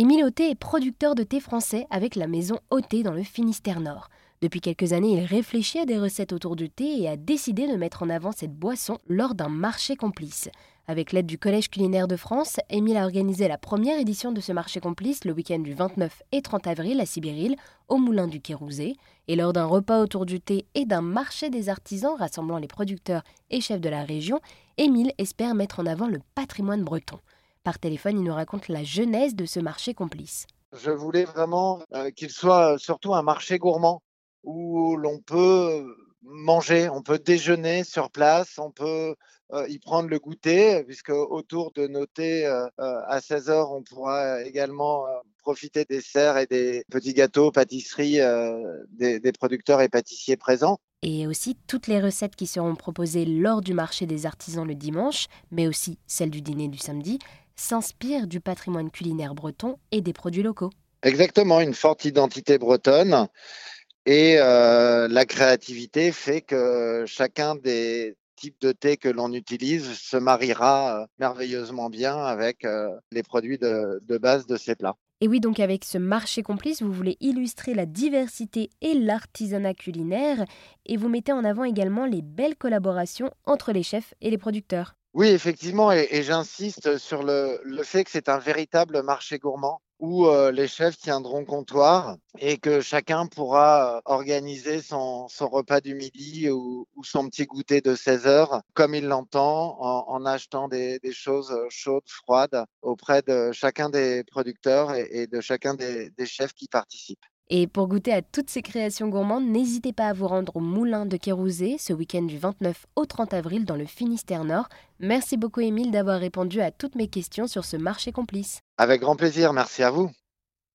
Émile Auté est producteur de thé français avec la maison Auté dans le Finistère Nord. Depuis quelques années, il réfléchit à des recettes autour du thé et a décidé de mettre en avant cette boisson lors d'un marché complice. Avec l'aide du Collège culinaire de France, Émile a organisé la première édition de ce marché complice le week-end du 29 et 30 avril à Sibéril, au Moulin du Kérouzé. Et lors d'un repas autour du thé et d'un marché des artisans rassemblant les producteurs et chefs de la région, Émile espère mettre en avant le patrimoine breton. Par téléphone, il nous raconte la genèse de ce marché complice. Je voulais vraiment euh, qu'il soit surtout un marché gourmand où l'on peut manger, on peut déjeuner sur place, on peut euh, y prendre le goûter, puisque autour de noter euh, euh, à 16h, on pourra également profiter des serres et des petits gâteaux, pâtisseries des, des, producteurs et pâtissiers présents. Et aussi toutes les recettes qui seront proposées lors du marché des artisans le dimanche, mais aussi celles du dîner du samedi, s'inspirent du patrimoine culinaire breton et des produits locaux. Exactement, une forte identité bretonne. Et la créativité fait que chacun des, type de thé que l'on utilise se mariera euh, merveilleusement bien avec euh, les produits de, base de ces plats. Et oui, donc avec ce marché complice, vous voulez illustrer la diversité et l'artisanat culinaire et vous mettez en avant également les belles collaborations entre les chefs et les producteurs. Oui, effectivement, et, j'insiste sur le, fait que c'est un véritable marché gourmand où euh, les chefs tiendront comptoir et que chacun pourra euh, organiser son, repas du midi ou, son petit goûter de 16 heures comme il l'entend en, achetant des, choses chaudes, froides auprès de chacun des producteurs et, de chacun des chefs qui participent. Et pour goûter à toutes ces créations gourmandes, n'hésitez pas à vous rendre au Moulin de Kérouzé ce week-end du 29 au 30 avril dans le Finistère Nord. Merci beaucoup Émile d'avoir répondu à toutes mes questions sur ce marché complice. Avec grand plaisir, merci à vous.